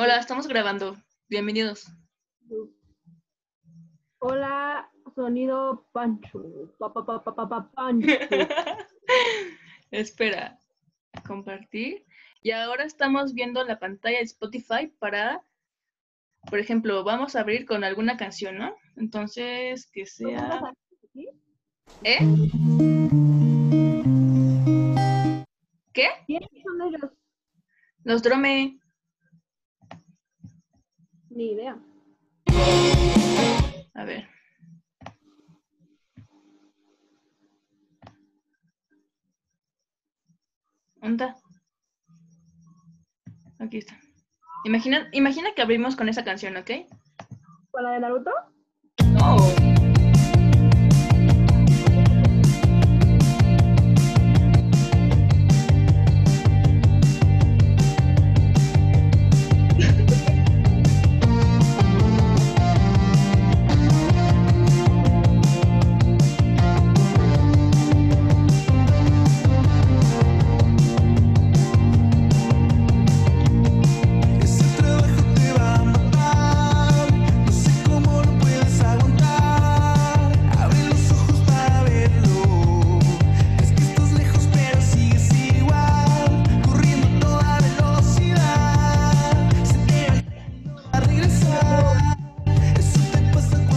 Hola, estamos grabando. Bienvenidos. Hola, sonido Pancho. Espera, compartir. Y ahora estamos viendo la pantalla de Spotify para, por ejemplo, vamos a abrir con alguna canción, ¿no? Entonces, que sea... ¿Eh? ¿Qué? ¿Quiénes son ellos? Los drome. Ni idea. A ver. ¿Dónde está? Aquí está. Imagina, imagina que abrimos con esa canción, ¿ok? ¿Con la de Naruto? No.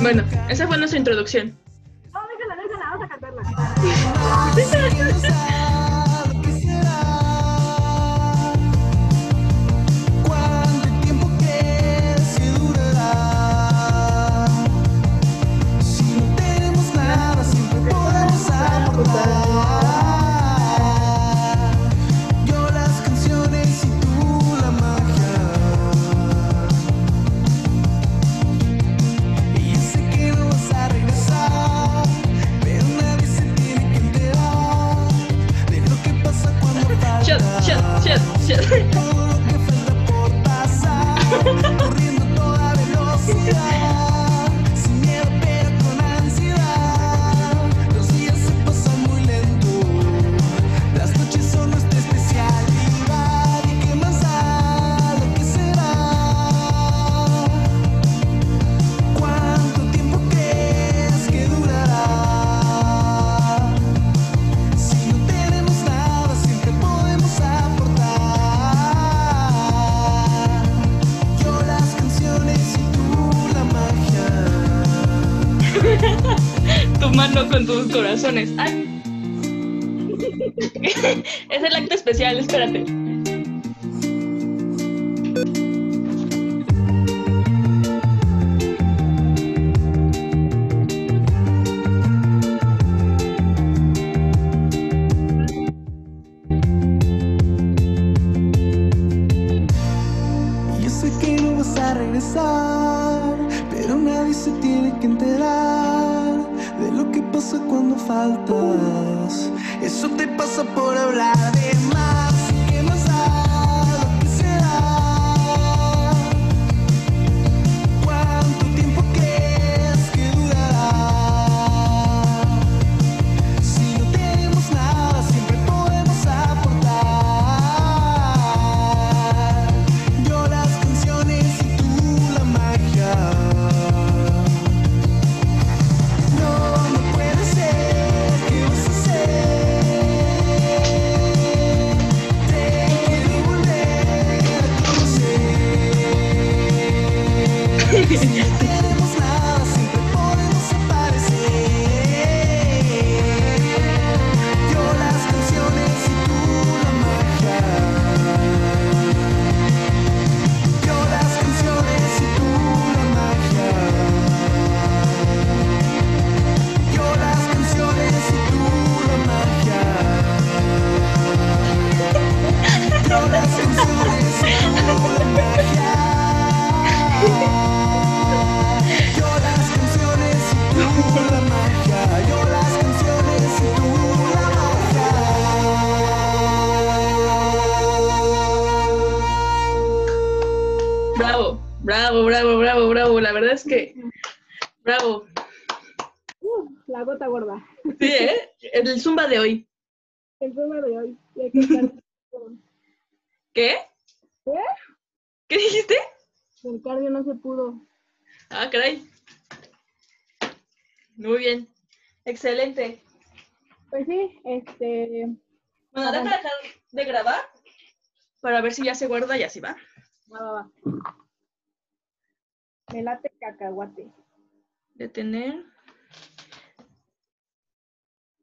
Bueno, esa fue nuestra introducción. shit. tu mano con tus corazones. Ay. es el acto especial, espérate. Yo sé que no vas a regresar. Nadie se tiene que enterar de lo que pasa cuando faltas. Eso te pasa por hablar de mí. i'm Yeah. Bravo, bravo, bravo, bravo. La verdad es que, bravo. Uh, la gota gorda. Sí, ¿eh? El zumba de hoy. El zumba de hoy. ¿Qué? ¿Qué? ¿Qué dijiste? El cardio no se pudo. Ah, caray. Muy bien. Excelente. Pues sí, este. Bueno, ahora dejar de grabar para ver si ya se guarda y así va. Va, va, va. Me late cacahuate. Detener.